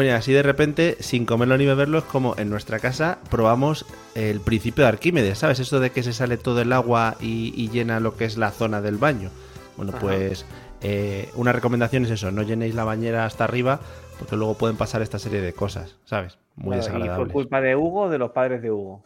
Bueno, y así de repente, sin comerlo ni beberlo, es como en nuestra casa probamos el principio de Arquímedes, ¿sabes? Eso de que se sale todo el agua y, llena lo que es la zona del baño. Bueno, pues eh, una recomendación es eso, no llenéis la bañera hasta arriba porque luego pueden pasar esta serie de cosas, ¿sabes? Muy desagradables. ¿Y fue culpa de Hugo o de los padres de Hugo?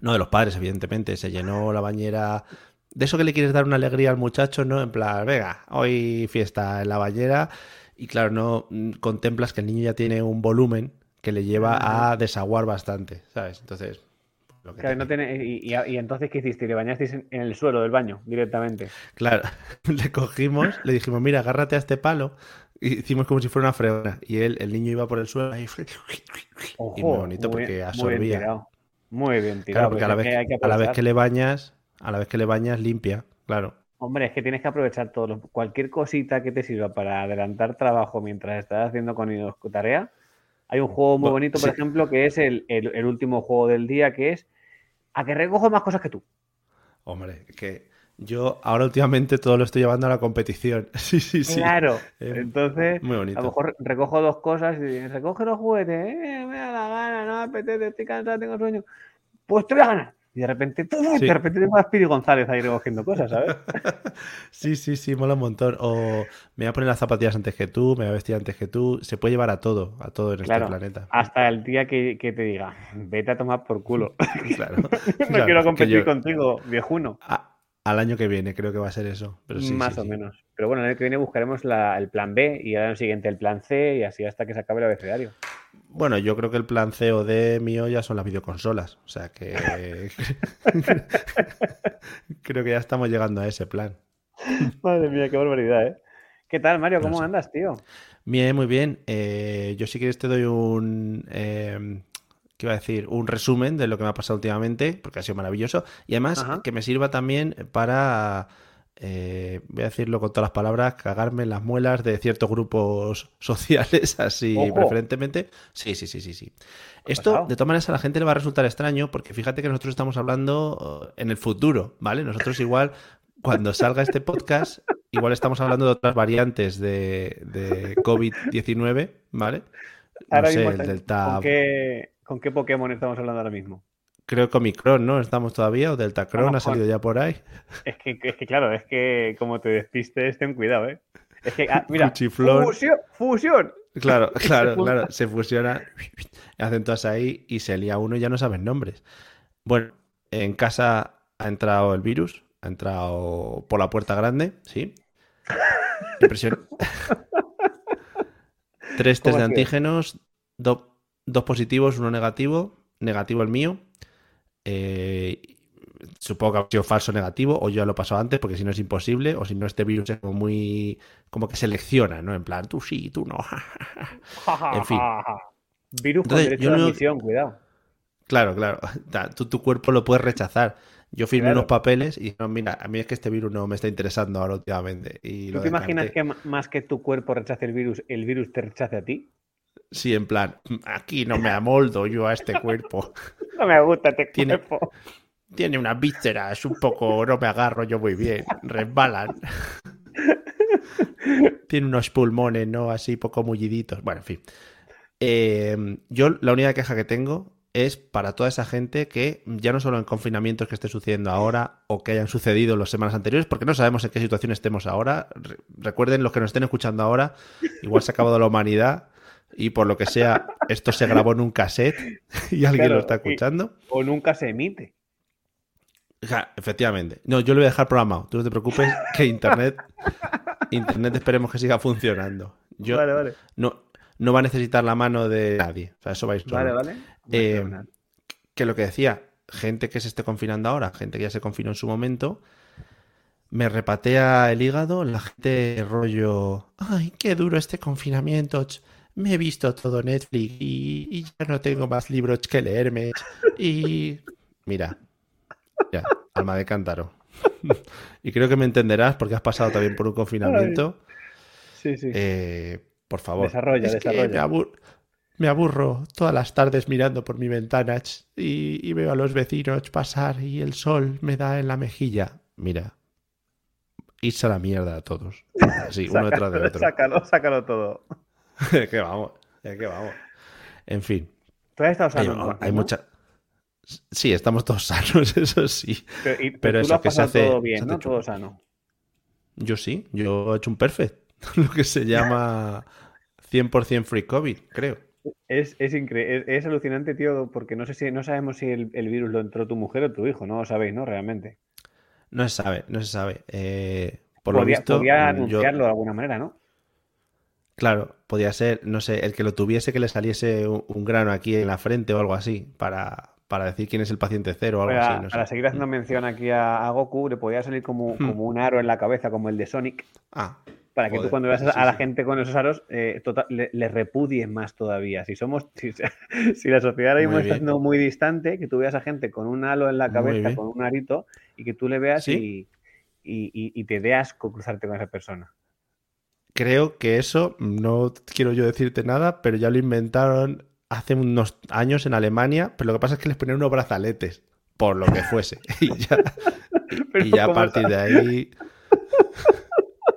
No, de los padres, evidentemente. Se llenó la bañera de eso que le quieres dar una alegría al muchacho, ¿no? En plan, venga, hoy fiesta en la bañera y claro, no mm, contemplas que el niño ya tiene un volumen que le lleva a desaguar bastante, ¿sabes? Entonces... claro, no tiene, y, entonces, ¿qué hiciste? ¿Le bañasteis en, el suelo del baño directamente? Claro, le cogimos, le dijimos, mira, agárrate a este palo, y hicimos como si fuera una fregona, y él, el niño iba por el suelo y, y muy bonito porque absorbía. Muy bien tirado. porque a la, vez, a la vez que le bañas, a la vez que le bañas, limpia, claro. Hombre, es que tienes que aprovechar todo. Cualquier cosita que te sirva para adelantar trabajo mientras estás haciendo con tarea. Hay un juego muy bonito, por ejemplo, que es el, último juego del día, que es a que recojo más cosas que tú. Hombre, que yo ahora últimamente todo lo estoy llevando a la competición. Sí, sí, sí. Claro. Entonces, a lo mejor recojo dos cosas y recoge los juguetes. Eh, me da la gana, no me apetece, estoy cansado, tengo sueño. Pues te voy a ganar. Y de repente, de repente tengo a Spiri González ahí recogiendo cosas, ¿sabes? sí, sí, sí, mola un montón. O me voy a poner las zapatillas antes que tú, me voy a vestir antes que tú. Se puede llevar a todo, a todo en este planeta. Hasta el día que, te diga, vete a tomar por culo. claro. no quiero competir contigo, viejuno. al año que viene creo que va a ser eso. Pero sí, Más o menos. Pero bueno, el año que viene buscaremos el plan B y el año siguiente el plan C y así hasta que se acabe el abecedario. Bueno, yo creo que el plan C o D mío ya son las videoconsolas. O sea que. creo que ya estamos llegando a ese plan. Madre mía, qué barbaridad, ¿eh? ¿Qué tal, Mario? ¿Cómo andas, tío? Bien, muy bien. Eh, yo sí que te doy un. Eh, ¿Qué iba a decir? Un resumen de lo que me ha pasado últimamente, porque ha sido maravilloso. Y además que me sirva también para eh, voy a decirlo con todas las palabras, cagarme en las muelas de ciertos grupos sociales, así preferentemente. Sí, sí, sí, sí, sí. Esto, de todas maneras, a la gente le va a resultar extraño porque fíjate que nosotros estamos hablando eh, en el futuro, ¿vale? Nosotros igual, cuando salga este podcast, igual estamos hablando de otras variantes de, COVID-19, ¿vale? No sé, el Delta... ¿Con qué Pokémon estamos hablando ahora mismo? Creo que Omicron, ¿no? Estamos todavía, o Deltacron ha salido ya por ahí. Es que, es que, claro, es que como te despistes, ten cuidado, ¿eh? Es que, ah, mira, fusión, fusión. Claro, claro, claro, se fusiona, hacen todas ahí y se lía uno y ya no saben nombres. Bueno, en casa ha entrado el virus, ha entrado por la puerta grande, ¿sí? Impresión. Tres test de antígenos, dos positivos, uno negativo, negativo el mío, eh, supongo que ha sido falso negativo, o yo lo pasado antes, porque si no es imposible, o si no, este virus es como muy. como que selecciona, ¿no? En plan, tú sí, tú no. en fin. Virus con derecho de admisión, cuidado. Claro, claro. Tú tu cuerpo lo puedes rechazar. Yo firmé unos papeles y no, mira, a mí es que este virus no me está interesando ahora últimamente. Y ¿Tú te imaginas que más que tu cuerpo rechace el virus, el virus te rechace a ti? Sí, en plan, aquí no me amoldo yo a este cuerpo. no me gusta este cuerpo. Tiene unas vísceras, un poco, no me agarro yo muy bien, resbalan. tiene unos pulmones, ¿no? Así poco mulliditos. Bueno, en fin. Eh, yo la única queja que tengo es para toda esa gente que ya no solo en confinamientos que esté sucediendo ahora o que hayan sucedido las semanas anteriores, porque no sabemos en qué situación estemos ahora. recuerden, los que nos estén escuchando ahora, igual se ha acabado la humanidad y por lo que sea, esto se grabó en un cassette y alguien lo está escuchando. o nunca se emite. efectivamente. No, yo lo voy a dejar programado. Tú no te preocupes que Internet, Internet esperemos que siga funcionando. Yo vale, vale. No, no va a necesitar la mano de nadie. O sea, eso vais Vale, vale. Eh, que lo que decía, gente que se esté confinando ahora, gente que ya se confinó en su momento, me repatea el hígado la gente rollo, ay, qué duro este confinamiento, me he visto todo Netflix y, ya no tengo más libros que leerme. Y mira, ya, alma de cántaro. y creo que me entenderás porque has pasado también por un confinamiento. Sí, sí. Eh, por favor. Desarrolla, desarrolla. Me, aburro todas las tardes mirando por mi ventana y, veo a los vecinos pasar y el sol me da en la mejilla. Mira, irse a la mierda a todos. Así, uno detrás de otro. Sácalo, sácalo todo. que vamos, que vamos. En fin. ¿Tú has estado sano? Hay, mucha... Sí, estamos todos sanos, eso sí. Pero, eso que se hace. Todo bien, ¿no? Todo sano. Yo sí, yo he hecho un perfect. Lo que se llama 100% free COVID, creo. Es, es increíble, es, alucinante, tío, porque no sé si no sabemos si el, virus lo entró tu mujer o tu hijo, no lo sabéis, ¿no? Realmente. No se sabe, no se sabe. Eh, por lo visto, podía anunciarlo de alguna manera, ¿no? Claro, podía ser, no sé, el que lo tuviese que le saliese un, grano aquí en la frente o algo así, para, para decir quién es el paciente cero o algo así. No para seguir haciendo mm. mención aquí a, Goku, le podía salir como, hmm. como un aro en la cabeza, como el de Sonic. Ah, para que tú cuando veas a la gente con esos aros eh, tota, le, repudies más todavía. Si somos, si, la sociedad ahora mismo está siendo muy distante, que tú veas a gente con un halo en la cabeza, con un arito, y que tú le veas y, y, te dé asco cruzarte con esa persona. Creo que eso, no quiero yo decirte nada, pero ya lo inventaron hace unos años en Alemania, pero lo que pasa es que les ponían unos brazaletes, por lo que fuese. y ya, y ya a partir de ahí...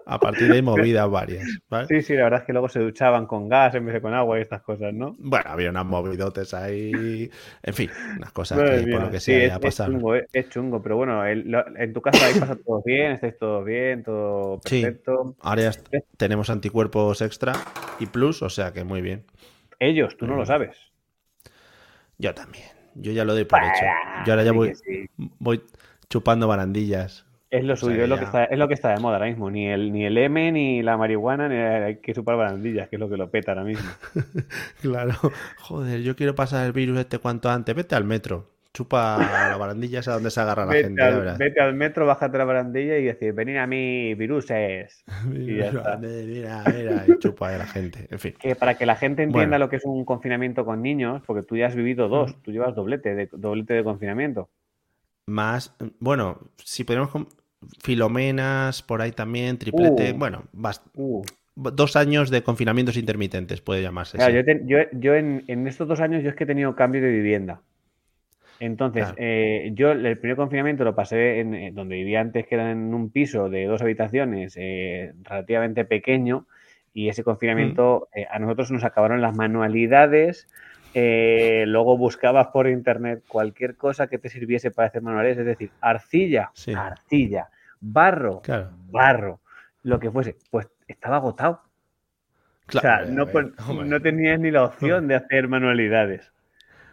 A partir de ahí movidas varias. Sí, sí, la verdad es que luego se duchaban con gas en vez de con agua y estas cosas, ¿no? Bueno, había unas movidotes ahí. En fin, unas cosas que por lo que sea ya pasaron. Es chungo, eh, es chungo, pero bueno, en tu casa ahí pasa todo bien, estáis todos bien, todo perfecto. Sí, ahora ya tenemos anticuerpos extra y plus, o sea que muy bien. Ellos, tú no lo sabes. Yo también. Yo ya lo doy por hecho. Yo ahora ya voy, voy chupando barandillas es lo suyo, es, lo que está, es lo que está de moda ahora mismo. Ni el, ni el M, ni la marihuana, ni hay que chupar barandillas, que es lo que lo peta ahora mismo. claro. Joder, yo quiero pasar el virus este cuanto antes. Vete al metro. Chupa la barandilla, a donde se agarra la gente. vete al metro, bájate la barandilla y decir, venid a mí, viruses. y ya Mira, mira, y chupa a la gente. En fin. Que para que la gente entienda lo que es un confinamiento con niños, porque tú ya has vivido dos, tú llevas doblete de, doblete de confinamiento. Más, bueno, si podemos Filomenas, por ahí también, triplete. Uh. bueno, uh. dos años de confinamientos intermitentes, puede llamarse. yo, en, estos dos años yo es que he tenido cambio de vivienda. Entonces, eh, yo el primer confinamiento lo pasé en eh, donde vivía antes, que era en un piso de dos habitaciones eh, relativamente pequeño, y ese confinamiento mm. a nosotros nos acabaron las manualidades, eh, luego buscabas por internet cualquier cosa que te sirviese para hacer manuales, es decir, arcilla, arcilla, barro, barro, lo que fuese, pues estaba agotado. o sea, no, no tenías ni la opción de hacer manualidades.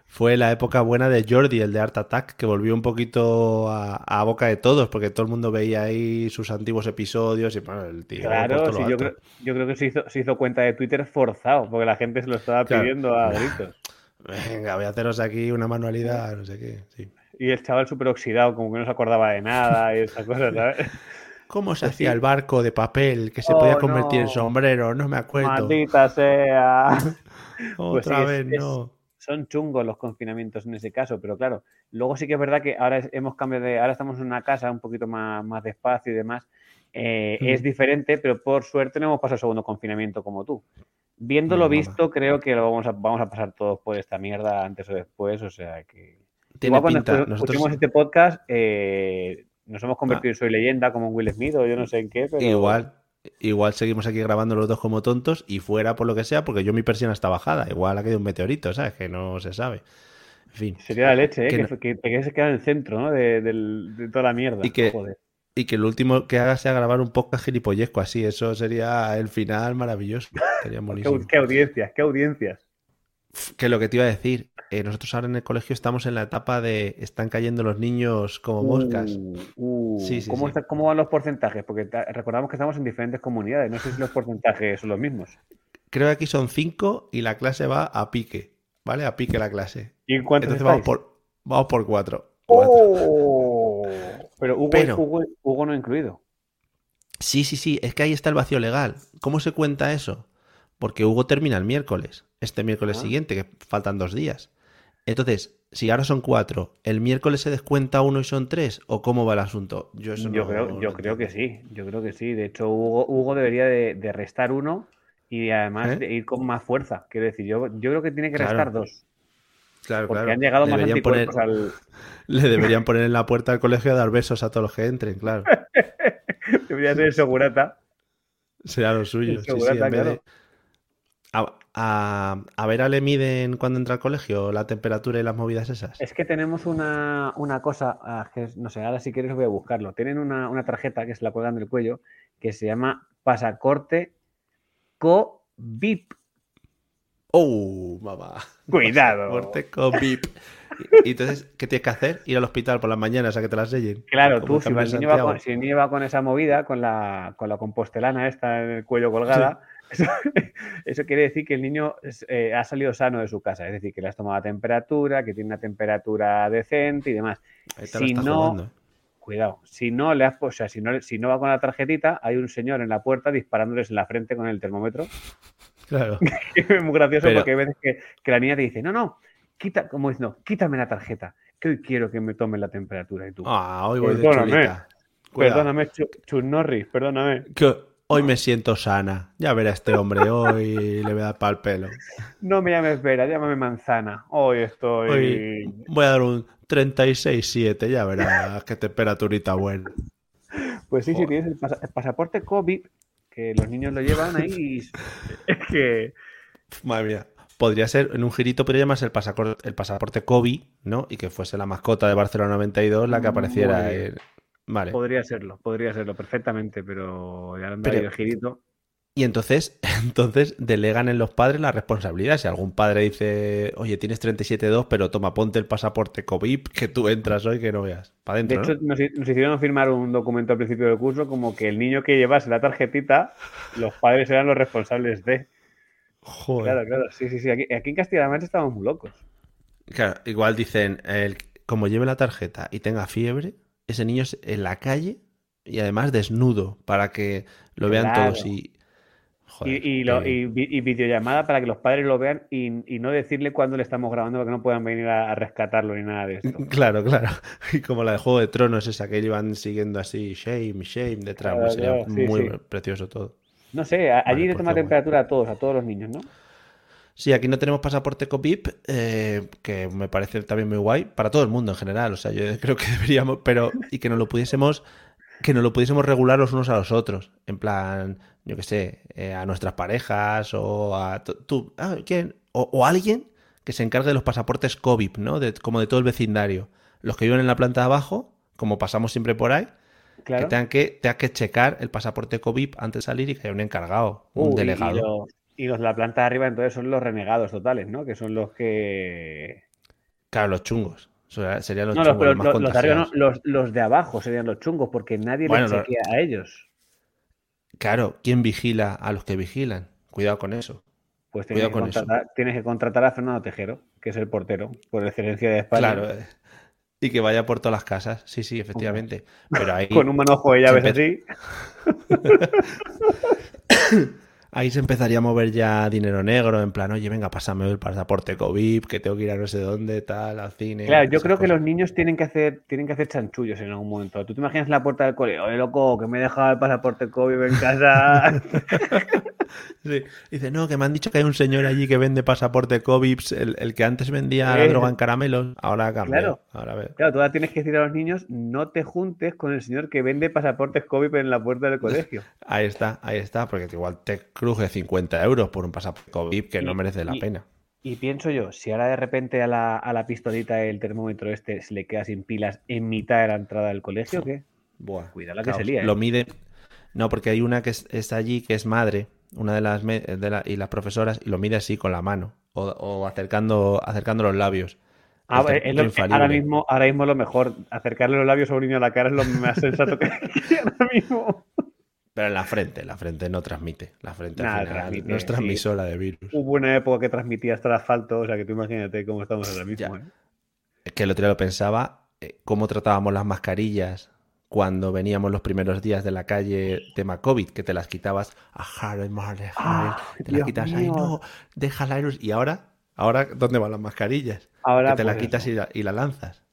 Fue la época buena de Jordi, el de Art Attack, que volvió un poquito a, boca de todos, porque todo el mundo veía ahí sus antiguos episodios y bueno, el tío. Claro, sí, yo, creo, yo, creo, que se hizo, se hizo, cuenta de Twitter forzado, porque la gente se lo estaba pidiendo a gritos. Venga, voy a haceros aquí una manualidad, no sé qué. Sí. Y el chaval súper oxidado, como que no se acordaba de nada y esas cosas, ¿sabes? ¿Cómo se hacía el barco de papel que se podía oh, convertir en sombrero? No me acuerdo. Maldita sea. Otra pues vez, no son chungos los confinamientos en ese caso, pero claro, luego sí que es verdad que ahora hemos cambiado de, ahora estamos en una casa un poquito más, más despacio y demás. Eh, es diferente, pero por suerte no hemos pasado el segundo confinamiento como tú. Viéndolo visto, creo que lo vamos a, vamos a pasar todos por esta mierda antes o después, o sea que... Tiene Igual cuando Nosotros... este podcast, eh, nos hemos convertido ah. en Soy Leyenda como Will Smith o yo no sé en qué, pero... Igual, igual seguimos aquí grabando los dos como tontos y fuera por lo que sea, porque yo mi persiana está bajada. Igual ha caído un meteorito, ¿sabes? Que no se sabe. En fin. Sería la leche, ¿eh? Que, que, se queda en el centro, ¿no? De, toda la mierda. Y que, y que lo último que haga sea grabar un podcast gilipollesco así. Eso sería el final maravilloso. Sería ¿Qué, qué audiencias, qué audiencias. Que lo que te iba a decir, eh, nosotros ahora en el colegio estamos en la etapa de están cayendo los niños como moscas. Uh, uh, ¿Cómo, ¿Cómo, van los porcentajes? Porque recordamos que estamos en diferentes comunidades, no sé si los porcentajes son los mismos. Creo que aquí son cinco y la clase va a pique, ¿vale? A pique la clase. ¿Y cuántos Entonces vamos por, vamos por cuatro. ¡Oh! Pero Hugo, Hugo no incluido. Sí, sí, sí, es que ahí está el vacío legal. ¿Cómo se cuenta eso? Porque Hugo termina el miércoles, este miércoles ah. siguiente, que faltan dos días. Entonces, si ahora son cuatro, ¿el miércoles se descuenta uno y son tres? ¿O cómo va el asunto? Yo, creo, yo creo que sí, yo creo que sí. De hecho, Hugo, debería de, restar uno y además ¿Eh? ir con más fuerza. Quiero decir, yo, yo creo que tiene que restar dos. Claro, porque han llegado más anticuerpos al... Le deberían poner en la puerta del colegio a dar besos a todos los que entren, claro. debería ser segurata. Será lo suyo. Sí, sí, a, a, Vera le miden cuando entra al colegio la temperatura y las movidas esas. Es que tenemos una, cosa, ah, que no sé, ahora si quieres voy a buscarlo. Tienen una, tarjeta que se la cuelgan del cuello que se llama pasacorte co-vip. Oh, mamá. Cuidado. Pasacorte co-vip. y entonces, ¿qué tienes que hacer? Ir al hospital por las mañanas a que te las sellen. Claro, tú, si, el niño va con, si el niño va con esa movida, con la, con la compostelana esta en el cuello colgada. Eso, quiere decir que el niño eh, ha salido sano de su casa, es decir, que le has tomado la temperatura, que tiene una temperatura decente y demás. Si no, cuidado, si no le has, o sea, si no, si no va con la tarjetita, hay un señor en la puerta disparándoles en la frente con el termómetro. Claro. es muy gracioso porque hay veces que, la niña te dice, no, no, quita, como no, quítame la tarjeta, que hoy quiero que me tome la temperatura y tú. Ah, hoy voy perdóname, de Perdóname, Chus Norris, perdóname. Hoy me siento sana. Ya verá este hombre, hoy le voy a dar pal pelo. No me llames Vera, llámame Manzana. Hoy estoy. voy a dar un 36-7, ya verás qué temperaturita buena. Pues sí, sí, tienes el, pasaporte COVID, que los niños lo llevan ahí y es que. Madre mía. Podría ser, en un girito podría llamarse el pasaporte, el pasaporte COVID, ¿no? Y que fuese la mascota de Barcelona 92 la que apareciera en, Podría serlo, podría serlo perfectamente, pero ya pero, el girito. Y entonces, entonces delegan en los padres la responsabilidad. Si algún padre dice, oye, tienes 37.2, pero toma, ponte el pasaporte COVID, que tú entras hoy que no veas. Para de hecho, nos, hicieron firmar un documento al principio del curso como que el niño que llevase la tarjetita, los padres eran los responsables de. Joder. Claro, claro, sí, sí, sí. Aquí, en Castilla-La estamos muy locos. Claro, igual dicen, el, como lleve la tarjeta y tenga fiebre, ese niño en la calle y además desnudo para que lo vean todos y, y, videollamada para que los padres lo vean y, no decirle cuándo le estamos grabando para que no puedan venir a, rescatarlo ni nada de esto. Claro, claro. Y como la de Juego de Tronos, esa que iban siguiendo así, shame, shame, detrás. sería muy precioso todo. No sé, allí le toma temperatura a todos, a todos los niños, ¿no? Sí, aquí no tenemos pasaporte COPIP, eh, que me parece también muy guay, para todo el mundo en general. O sea, yo creo que deberíamos, pero, y que no lo pudiésemos, que no lo pudiésemos regular los unos a los otros. En plan, yo qué sé, eh, a nuestras parejas o a tú, ah, ¿quién? O, alguien que se encargue de los pasaportes COVID, ¿no? De, como de todo el vecindario. Los que viven en la planta de abajo, como pasamos siempre por ahí, que tengan que, tengan que checar el pasaporte COVID antes de salir y que haya un encargado, un delegado. Y los de la planta de arriba entonces son los renegados totales, ¿no? Que son los que... Claro, los chungos. Serían los chungos. Los, los, de arriba los, de abajo serían los chungos, porque nadie les chequea a ellos. Claro, ¿quién vigila a los que vigilan? Cuidado con eso. Pues tienes, que, contratar, tienes que contratar a Fernando Tejero, que es el portero, por excelencia de España. Claro, eh, y que vaya por todas las casas. Sí, sí, efectivamente. Pero ahí, Con un manojo de llaves así. ahí se empezaría a mover ya dinero negro, en plan, oye, venga, pásame el pasaporte COVID, que tengo que ir a no sé dónde, tal, al cine. Claro, yo creo que los niños tienen que hacer, tienen que hacer chanchullos en algún momento. Tú te imaginas la puerta del colegio, oye, loco, que me he dejado el pasaporte COVID en casa. sí. Dice, no, que me han dicho que hay un señor allí que vende pasaporte COVID, el, que antes vendía la droga en caramelos, ahora ha Claro, ahora claro, tú ahora tienes que decir a los niños, no te juntes con el señor que vende pasaportes COVID en la puerta del colegio. Ahí está, ahí está, porque igual te cruje 50 euros por un pasaporte COVID que no merece la pena. Y pienso yo, si ahora de repente a la, a la pistolita el termómetro este se le queda sin pilas en mitad de la entrada del colegio, ¿qué? Buah, Cuidado la que se lía. Lo ¿eh? mide. No, porque hay una que está allí que es madre, una de las de y las profesoras, y lo mide así con la mano, o, acercando, acercando los labios. Ah, ahora, mismo, ahora mismo lo mejor, acercarle los labios a un niño a la cara es lo más sensato que hay ahora mismo. Pero en la frente, la frente no transmite. La frente no es transmisora de virus. Hubo una época que transmitía hasta el asfalto, o sea que tú imagínate cómo estamos ahora mismo. ¿eh? Es que el otro día lo pensaba, eh, cómo tratábamos las mascarillas cuando veníamos los primeros días de la calle tema COVID, que te las quitabas a Harry, Harry, ah, te las quitas ahí, no, deja la Y ahora, ahora, ¿dónde van las mascarillas? Ahora, que te la pues quitas y la lanzas.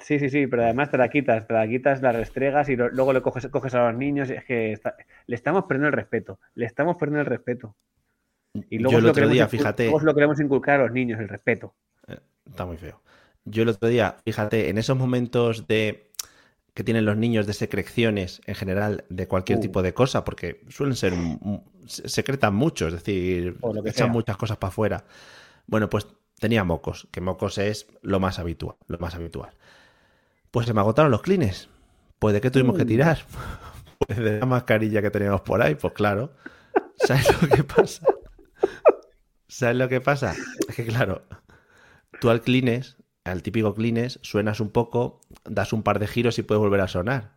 Sí, sí, sí, pero además te la quitas, te la quitas, la restregas y luego le coges, coges a los niños. Es que le estamos perdiendo el respeto, le estamos perdiendo el respeto. Y luego Yo el otro día, fíjate. lo queremos inculcar a los niños, el respeto. Eh, está muy feo. Yo el otro día, fíjate, en esos momentos de que tienen los niños de secreciones en general de cualquier uh. tipo de cosa, porque suelen ser, secretan mucho, es decir, echan muchas cosas para afuera. Bueno, pues tenía mocos, que mocos es lo más habitual, lo más habitual. Pues se me agotaron los clines. Pues de qué tuvimos que mm. tirar? Pues de la mascarilla que teníamos por ahí, pues claro. ¿Sabes lo que pasa? ¿Sabes lo que pasa? Es que claro, tú al clines, al típico clines, suenas un poco, das un par de giros y puedes volver a sonar.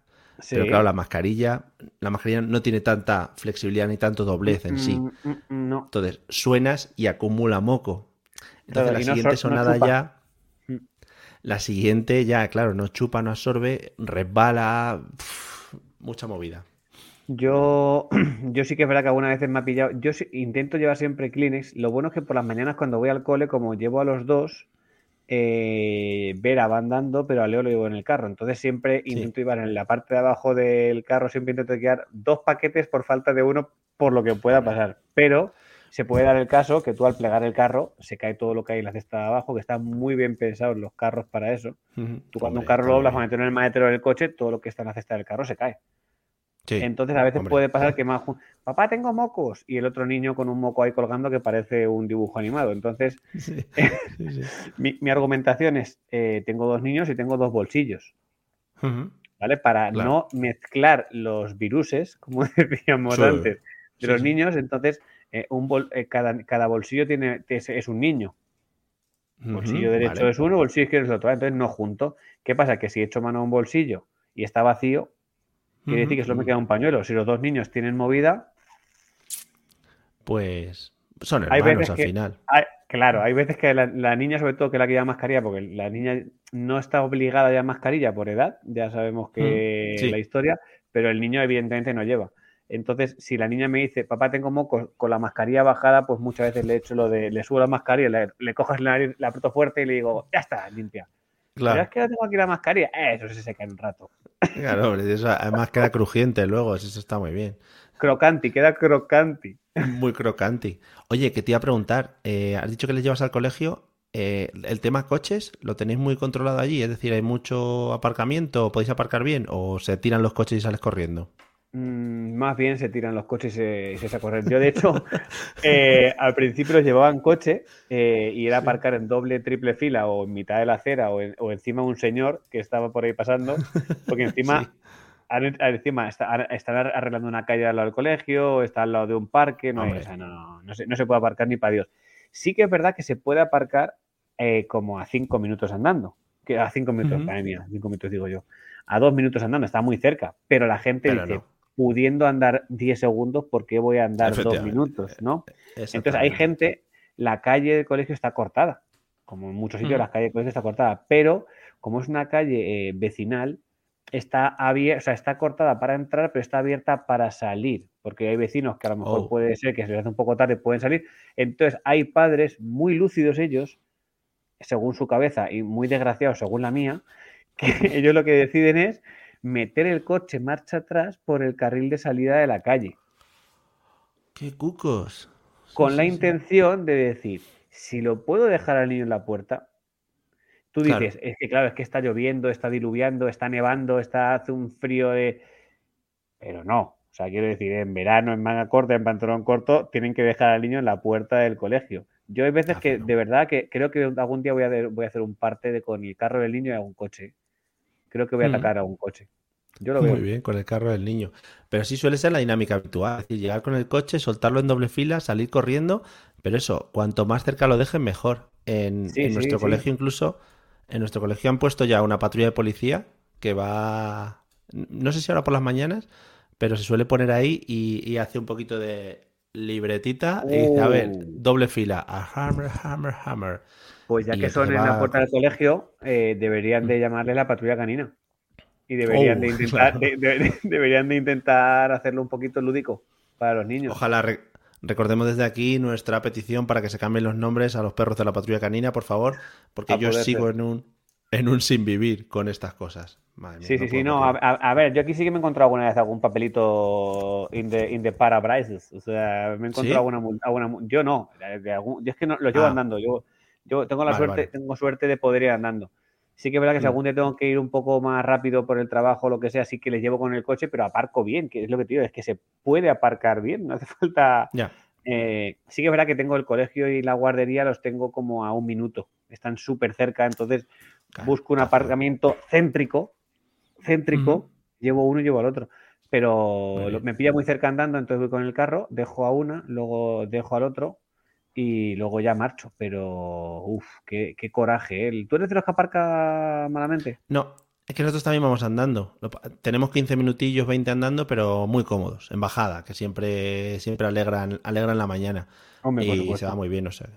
Pero claro, la mascarilla, la mascarilla no tiene tanta flexibilidad ni tanto doblez en sí. Mm, mm, no. Entonces, suenas y acumula moco. Entonces, la siguiente sonada ya la siguiente ya, claro, no chupa, no absorbe, resbala, mucha movida. Yo, yo sí que es verdad que algunas veces me ha pillado. Yo intento llevar siempre Kleenex. Lo bueno es que por las mañanas cuando voy al cole, como llevo a los dos, eh, Vera va andando, pero a Leo lo llevo en el carro. Entonces siempre intento llevar en la parte de abajo del carro, siempre intento quedar dos paquetes por falta de uno, por lo que pueda pasar. Pero se puede dar el caso que tú al plegar el carro se cae todo lo que hay en la cesta de abajo, que están muy bien pensados los carros para eso. Tú cuando un carro lo doblas para meterlo en el maletero del coche, todo lo que está en la cesta del carro se cae. Entonces a veces puede pasar que más papá tengo mocos y el otro niño con un moco ahí colgando que parece un dibujo animado. Entonces mi, argumentación es eh, tengo dos niños y tengo dos bolsillos. ¿Vale? Para no mezclar los viruses, como decíamos antes, de los niños, entonces eh, un eh, cada, bolsillo tiene, es, un niño. Bolsillo derecho es uno, bolsillo izquierdo es otro. Entonces no junto. ¿Qué pasa? Que si echo mano a un bolsillo y está vacío, quiere decir que solo me queda un pañuelo. Si los dos niños tienen movida. Pues son hermanos al final. claro, hay veces que la, niña, sobre todo, que la que lleva mascarilla, porque la niña no está obligada a llevar mascarilla por edad, ya sabemos que la historia, pero el niño evidentemente no lleva. Entonces, si la niña me dice, papá, tengo mocos con la mascarilla bajada, pues muchas veces le hecho lo de, le subo la mascarilla, le, le coges la nariz, la aprieto fuerte y le digo, ya está, limpia. Claro. Pero es que no tengo aquí la mascarilla. Eh, eso se seca en un rato. Claro, eso además queda crujiente luego, eso está muy bien. Crocanti, queda crocanti. Muy crocanti. Oye, que te iba a preguntar, eh, has dicho que le llevas al colegio. Eh, ¿El tema coches lo tenéis muy controlado allí? Es decir, ¿hay mucho aparcamiento? ¿Podéis aparcar bien? ¿O se tiran los coches y sales corriendo? Mm, más bien se tiran los coches y se, a correr. Yo, de hecho, eh, al principio los llevaba en coche eh, y era aparcar en doble, triple fila o en mitad de la acera o, encima de un señor que estaba por ahí pasando, porque encima, encima están arreglando una calle al lado del colegio, está al lado de un parque, no, no, se, puede aparcar ni para Dios. Sí que es verdad que se puede aparcar eh, como a cinco minutos andando, que a cinco minutos, mía, cinco minutos digo yo, a dos minutos andando, está muy cerca, pero la gente dice, pudiendo andar 10 segundos, ¿por qué voy a andar dos minutos? ¿no? Entonces hay gente, la calle del colegio está cortada, como en muchos sitios mm. la calle del colegio está cortada, pero como es una calle eh, vecinal, está abierta, o sea, está cortada para entrar, pero está abierta para salir, porque hay vecinos que a lo mejor Oh. puede ser que se les hace un poco tarde, pueden salir. Entonces, hay padres muy lúcidos ellos, según su cabeza, y muy desgraciados según la mía, que ellos lo que deciden es meter el coche marcha atrás por el carril de salida de la calle, ¡Qué cucos! Sí, con la sí, sí. intención de decir, si lo puedo dejar al niño en la puerta, tú Claro. dices, es que claro, es que está lloviendo, está diluviando, está nevando, está hace un frío de... Pero no, o sea, quiero decir, en verano, en manga corta, en pantalón corto, tienen que dejar al niño en la puerta del colegio. Yo hay veces que, Hacerlo. de verdad, que creo que algún día voy a, de- voy a hacer un parte de con el carro del niño y algún coche. Creo que voy a atacar a un coche. Yo lo veo. Muy bien, con el carro del niño. Pero sí suele ser la dinámica habitual. Es decir, llegar con el coche, soltarlo en doble fila, salir corriendo. Pero eso, cuanto más cerca lo dejen, mejor. En, Sí, en sí, nuestro sí. colegio, incluso, en nuestro colegio han puesto ya una patrulla de policía que va. No sé si ahora por las mañanas, pero se suele poner ahí y, y hace un poquito de libretita y dice: A ver, Oh. doble fila. A hammer, hammer, hammer. Pues ya Y que son en la puerta del colegio, eh, deberían de llamarle la patrulla canina. Y deberían, Oh, de intentar, claro. de- de- deberían de intentar hacerlo un poquito lúdico para los niños. Ojalá re- recordemos desde aquí nuestra petición para que se cambien los nombres a los perros de la patrulla canina, por favor, porque A yo sigo ser. en un en un sin vivir con estas cosas. Madre mía, Sí, sí, sí, no, a, ver, yo aquí sí que me he encontrado alguna vez algún papelito in the, in the parabrises, o sea, me he encontrado ¿Sí? alguna, alguna yo no, yo es que no, lo llevo Ah. andando, yo, yo tengo la Vale, suerte, vale. tengo suerte de poder ir andando. Sí que es verdad que si Mm. algún día tengo que ir un poco más rápido por el trabajo o lo que sea, sí que les llevo con el coche, pero aparco bien, que es lo que te digo, es que se puede aparcar bien, no hace falta... Eh, sí que es verdad que tengo el colegio y la guardería, los tengo como a un minuto, están súper cerca, entonces Claro, busco un aparcamiento céntrico, céntrico, llevo uno y llevo al otro. Pero lo- me pilla muy cerca andando, entonces voy con el carro, dejo a una, luego dejo al otro y luego ya marcho. Pero, uff, qué, qué coraje. ¿eh? ¿Tú eres de los que aparca malamente? No, es que nosotros también vamos andando. Lo Tenemos 15 minutillos, 20 andando, pero muy cómodos, en bajada, que siempre, siempre alegran, alegran la mañana. Hombre, y se va muy bien, o sea.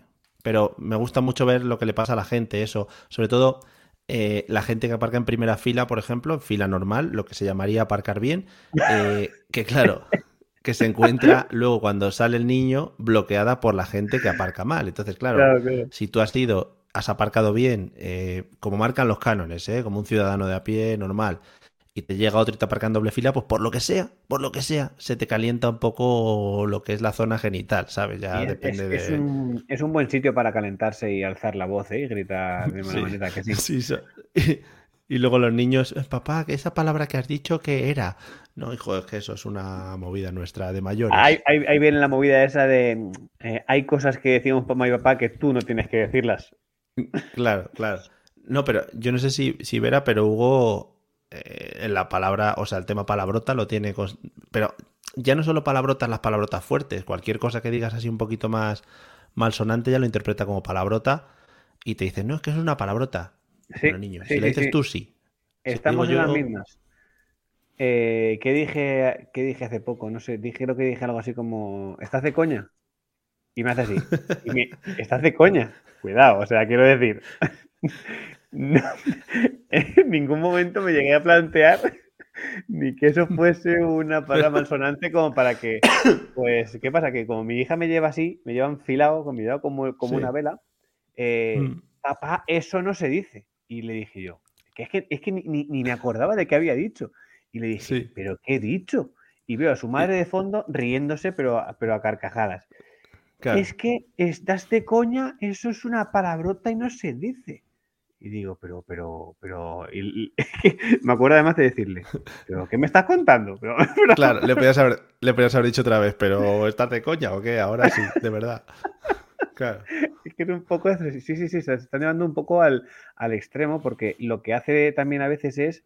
Pero me gusta mucho ver lo que le pasa a la gente, eso. Sobre todo eh, la gente que aparca en primera fila, por ejemplo, fila normal, lo que se llamaría aparcar bien, eh, que claro, que se encuentra luego cuando sale el niño bloqueada por la gente que aparca mal. Entonces, claro, Claro, claro. si tú has ido, has aparcado bien, eh, como marcan los cánones, ¿eh? como un ciudadano de a pie normal, y te llega otro y te aparca en doble fila, pues por lo que sea, por lo que sea, se te calienta un poco lo que es la zona genital, ¿sabes? Ya es, depende es de... un, es un buen sitio para calentarse y alzar la voz ¿eh? y gritar de Sí. manera que sí. Sí, so- y, y luego los niños, "Eh, papá, que esa palabra que has dicho, ¿qué era? No, hijo, es que eso es una movida nuestra de mayores. Ahí, ahí- ahí viene la movida esa de eh, hay cosas que decimos mamá y papá que tú no tienes que decirlas. Claro, claro. No, pero yo no sé si, si Vera, pero Hugo eh, en la palabra, o sea, el tema palabrota lo tiene. Pero ya no solo palabrotas, las palabrotas fuertes. Cualquier cosa que digas así un poquito más malsonante ya lo interpreta como palabrota y te dice, no, es que es una palabrota. Sí, bueno, niño, sí, si le dices tú, sí. Estamos en yo- las mismas. Eh, ¿qué, dije, ¿Qué dije hace poco? No sé, dije lo que dije algo así como, ¿estás de coña? Y me hace así. Y me, ¿Estás de coña? Cuidado, o sea, quiero decir, no- en ningún momento me llegué a plantear ni que eso fuese una palabra malsonante como para que, pues, ¿qué pasa? Que como mi hija me lleva así, me lleva enfilado, con mi dedo como, como Sí. una vela, eh, Mm. papá, eso no se dice. Y le dije yo, que es que, es que ni- ni me acordaba de qué había dicho. Y le dije, Sí. ¿pero qué he dicho? Y veo a su madre de fondo riéndose, pero, a- pero a carcajadas. Claro. Es que estás de coña, eso es una palabrota y no se dice. Y digo, pero, pero, pero. y- y- me acuerdo además de decirle, ¿pero qué me estás contando? Pero, pero- Claro, le podías, haber, le podías haber dicho otra vez, pero ¿estás de coña o qué? Ahora sí, de verdad. Claro. Es que es un poco sí, sí, sí, se están llevando un poco al, al extremo porque lo que hace también a veces es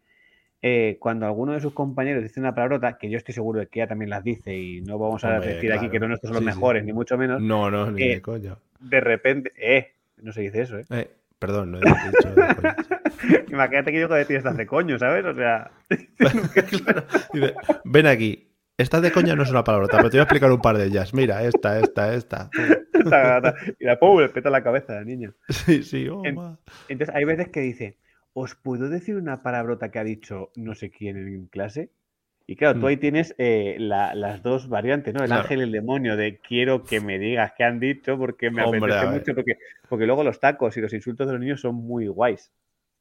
eh, cuando alguno de sus compañeros dice una palabrota, que yo estoy seguro de que ella también las dice y no vamos a Hombre, decir aquí que los nuestros son los Sí, sí. mejores, ni mucho menos, No, no, ni Eh, de coña. de repente, eh, no se dice eso, eh. Eh, perdón, no he dicho de coña. Imagínate que yo que decir estás de coño, ¿sabes? O sea, Claro. Dice, ven aquí. Estás de coña no es una palabrota, pero te voy a explicar un par de ellas. Mira, esta, esta, esta. ta- ta- y la pobre peta la cabeza la niña. Sí, sí, oh, En-. Entonces hay veces que dice, ¿os puedo decir una palabrota que ha dicho no sé quién en clase? Y claro, tú Mm. ahí tienes eh, la- las dos variantes, ¿no? El Claro. ángel y el demonio, de quiero que me digas qué han dicho porque me Hombre, apetece mucho, porque, porque luego los tacos y los insultos de los niños son muy guays,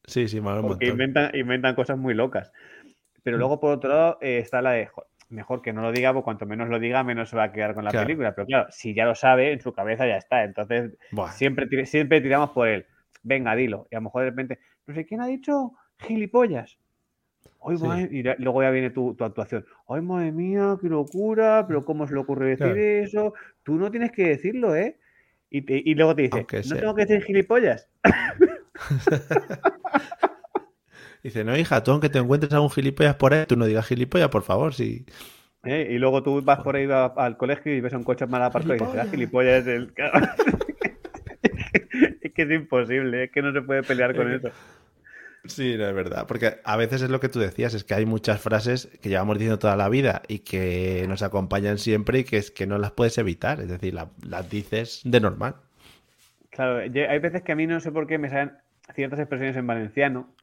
Sí, sí, mal porque inventan, inventan cosas muy locas. Pero Mm. luego, por otro lado, eh, está la de, "Jo, mejor que no lo diga, porque cuanto menos lo diga, menos se va a quedar con la Claro. película. Pero claro, si ya lo sabe, en su cabeza ya está. Entonces, Buah, siempre, siempre tiramos por él. Venga, dilo. Y a lo mejor de repente, no sé quién ha dicho gilipollas. Ay, Sí. y luego ya viene tu, tu actuación. Ay, madre mía, qué locura, pero ¿cómo se le ocurre decir Claro. eso? Tú no tienes que decirlo, ¿eh? Y, te- y luego te dice, Aunque no sea- tengo que decir gilipollas. Dice, no, hija, tú aunque te encuentres a un gilipollas por ahí, tú no digas gilipollas, por favor, sí. ¿eh? Y luego tú vas por ahí a- al colegio y ves a un coche mal aparcado y dices, ah, Gilipollas. es el... es que es imposible, es que no se puede pelear con eso. Sí, no es verdad. Porque a veces es lo que tú decías, es que hay muchas frases que llevamos diciendo toda la vida y que nos acompañan siempre y que es que no las puedes evitar. Es decir, la- las dices de normal. Claro, yo- hay veces que a mí no sé por qué me salen ciertas expresiones en valenciano,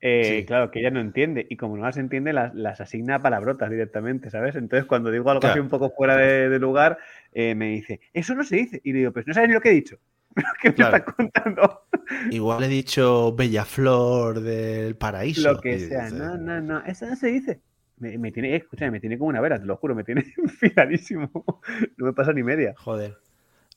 eh, Sí. claro, que ella no entiende, y como no las entiende, las, las asigna a palabrotas directamente, ¿sabes? Entonces, cuando digo algo así un poco fuera de, de lugar, eh, me dice, eso no se dice. Y le digo, pues no sabes ni lo que he dicho. ¿Qué me Claro. estás contando? Igual he dicho Bella Flor del paraíso. Lo que sea. No, no, no, eso no se dice. Me, me tiene, escúchame, me tiene como una vera, te lo juro, me tiene enfiladísimo. No me pasa ni media. Joder.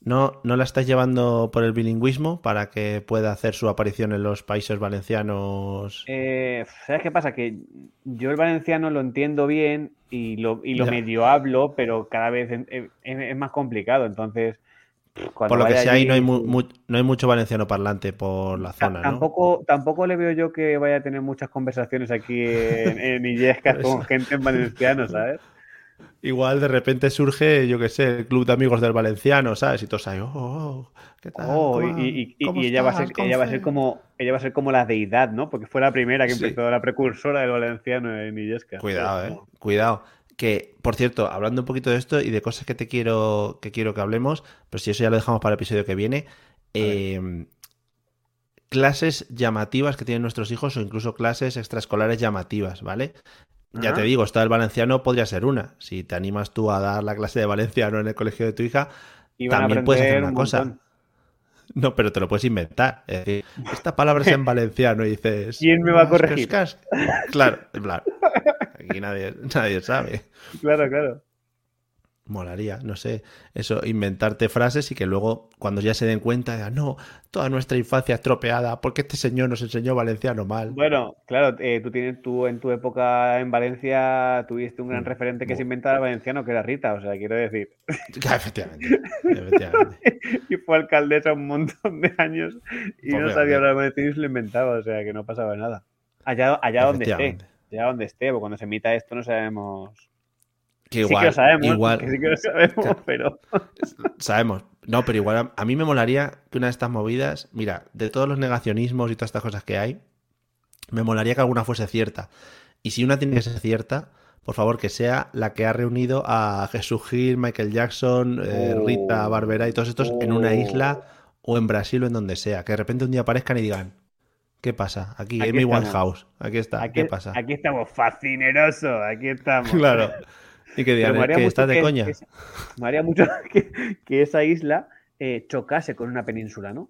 ¿No, ¿No la estás llevando por el bilingüismo para que pueda hacer su aparición en los países valencianos? Eh, ¿Sabes qué pasa? Que yo el valenciano lo entiendo bien y lo, y lo medio hablo, pero cada vez es, es- es más complicado. Entonces, cuando por lo que sea, ahí no hay, allí- mu- mu- no hay mucho valenciano parlante por la zona, ¿no? Tampoco, tampoco le veo yo que vaya a tener muchas conversaciones aquí en, en Illescas con gente en valenciano, ¿sabes? Igual de repente surge, yo qué sé, el club de amigos del valenciano, ¿sabes? Y todos ahí, oh, oh, ¿qué tal? Oh, ¿Cómo- y, y- y- cómo y ella va a ser, estás, ella va a ser Confe?". como, ella va a ser como la deidad, ¿no? Porque fue la primera que Sí. empezó, la precursora del valenciano en Illescas. Cuidado, eh. Cuidado. Que, por cierto, hablando un poquito de esto y de cosas que te quiero que quiero que hablemos, pero si eso ya lo dejamos para el episodio que viene. eh, clases llamativas que tienen nuestros hijos o incluso clases extraescolares llamativas, ¿vale? Ya Ajá. te digo, esta del valenciano podría ser una. Si te animas tú a dar la clase de valenciano en el colegio de tu hija, también puedes hacer una un cosa. montón. No, pero te lo puedes inventar. Es decir, esta palabra es en valenciano y dices. ¿Quién me va a "Cas, corregir?" cas, cas". Claro, plan. Aquí nadie, nadie sabe. Claro, claro. Molaría, no sé, eso, inventarte frases y que luego, cuando ya se den cuenta, digan, no, toda nuestra infancia estropeada, porque este señor nos enseñó valenciano mal. Bueno, claro, eh, tú tienes tú en tu época en Valencia tuviste un gran Mm, referente que se inventaba valenciano, que era Rita, o sea, quiero decir, efectivamente, efectivamente. y fue alcaldesa un montón de años y no sabía hablar valenciano y se lo inventaba, o sea, que no pasaba nada. Allá, allá donde esté, Allá donde esté, porque cuando se emita esto no sabemos. Que sí que igual, lo sabemos, igual, que sí que lo sabemos, pero sabemos. No, pero igual a, a mí me molaría que una de estas movidas, mira, de todos los negacionismos y todas estas cosas que hay, me molaría que alguna fuese cierta. Y si una tiene que ser cierta, por favor, que sea la que ha reunido a Jesús Gil, Michael Jackson, eh, Oh. Rita Barberá y todos estos en una Oh. isla o en Brasil o en donde sea. Que de repente un día aparezcan y digan, ¿qué pasa? Aquí, Aquí Amy. Winehouse, aquí está, aquí, ¿qué pasa? aquí estamos, fascineroso, aquí estamos. Claro. Y que digan, me "¿Es haría que estás de que- coña. que- me haría mucho que, que esa isla eh, chocase con una península, ¿no?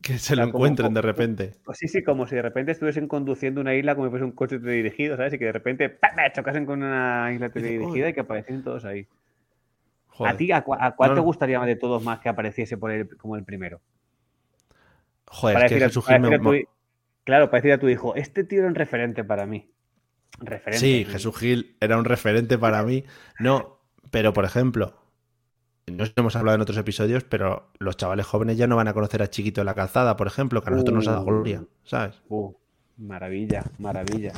Que se lo sea, como- encuentren de repente. Pues sí, sí, como si de repente estuviesen conduciendo una isla como si fuese un coche teledirigido, ¿sabes? Y que de repente ¡pam! chocasen con una isla teledirigida y que apareciesen todos ahí. Joder. ¿A ti a, cuál No, te gustaría de todos más que apareciese por el, como el primero? Joder, Para es que Jesús Gil me- tu Claro, para decir a tu hijo, este tío era un referente para mí. Referente. Sí, Jesús Gil era un referente para mí. No, pero por ejemplo, no hemos hablado en otros episodios, pero los chavales jóvenes ya no van a conocer a Chiquito en la calzada, por ejemplo, que a nosotros nos ha dado Uh. gloria, ¿sabes? Uh, maravilla, maravilla.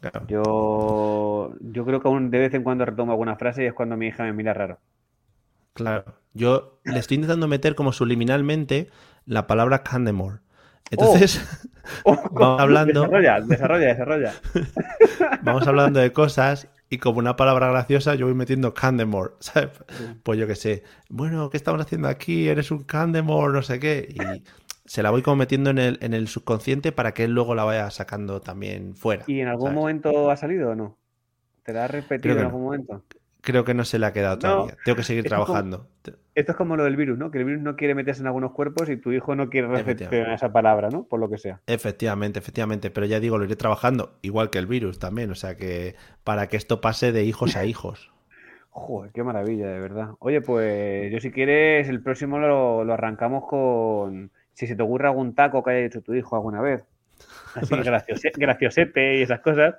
Claro. Yo, yo creo que aún de vez en cuando retomo alguna frase y es cuando mi hija me mira raro. Claro. Yo le estoy intentando meter como subliminalmente la palabra Candemore. Entonces, Vamos hablando- Desarrolla, desarrolla, desarrolla. vamos hablando de cosas y como una palabra graciosa yo voy metiendo Candemore, ¿sabes? Pues yo qué sé, bueno, ¿qué estamos haciendo aquí? Eres un Candemore, no sé qué. Y se la voy como metiendo en el, en el subconsciente para que él luego la vaya sacando también fuera. ¿Y en algún momento ha salido o no? ¿Te la has repetido en algún momento? Creo que no se le ha quedado todavía. Tengo que seguir trabajando. Esto es como lo del virus, ¿no? Que el virus no quiere meterse en algunos cuerpos y tu hijo no quiere repetir esa palabra, ¿no? Por lo que sea. Efectivamente, efectivamente. Pero ya digo, lo iré trabajando, igual que el virus también. O sea que para que esto pase de hijos a hijos. Joder, qué maravilla, de verdad. Oye, pues yo si quieres, el próximo lo, arrancamos con si se te ocurre algún taco que haya hecho tu hijo alguna vez. Así graciosete y esas cosas.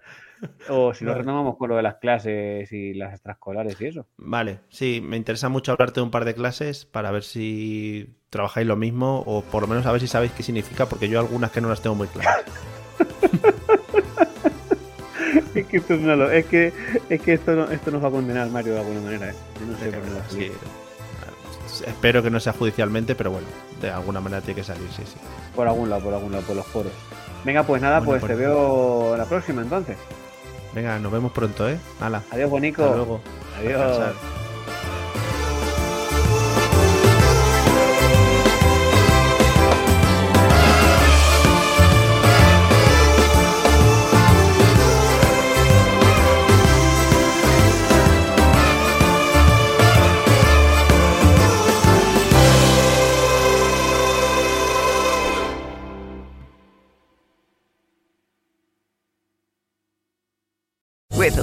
O si lo retomamos con lo de las clases y las extraescolares y eso. Vale, sí, me interesa mucho hablarte de un par de clases para ver si trabajáis lo mismo o por lo menos a ver si sabéis qué significa, porque yo algunas que no las tengo muy claras. es que esto no lo, es que, es que esto, no, esto nos va a condenar Mario de alguna manera. ¿eh? no sé por qué Espero que no sea judicialmente, pero bueno, de alguna manera tiene que salir, sí, sí. Por algún lado, por algún lado, por los foros. Venga, pues nada, pues te veo la próxima entonces. Venga, nos vemos pronto, ¿eh? Hala. Adiós, Bonico. Hasta luego. Adiós.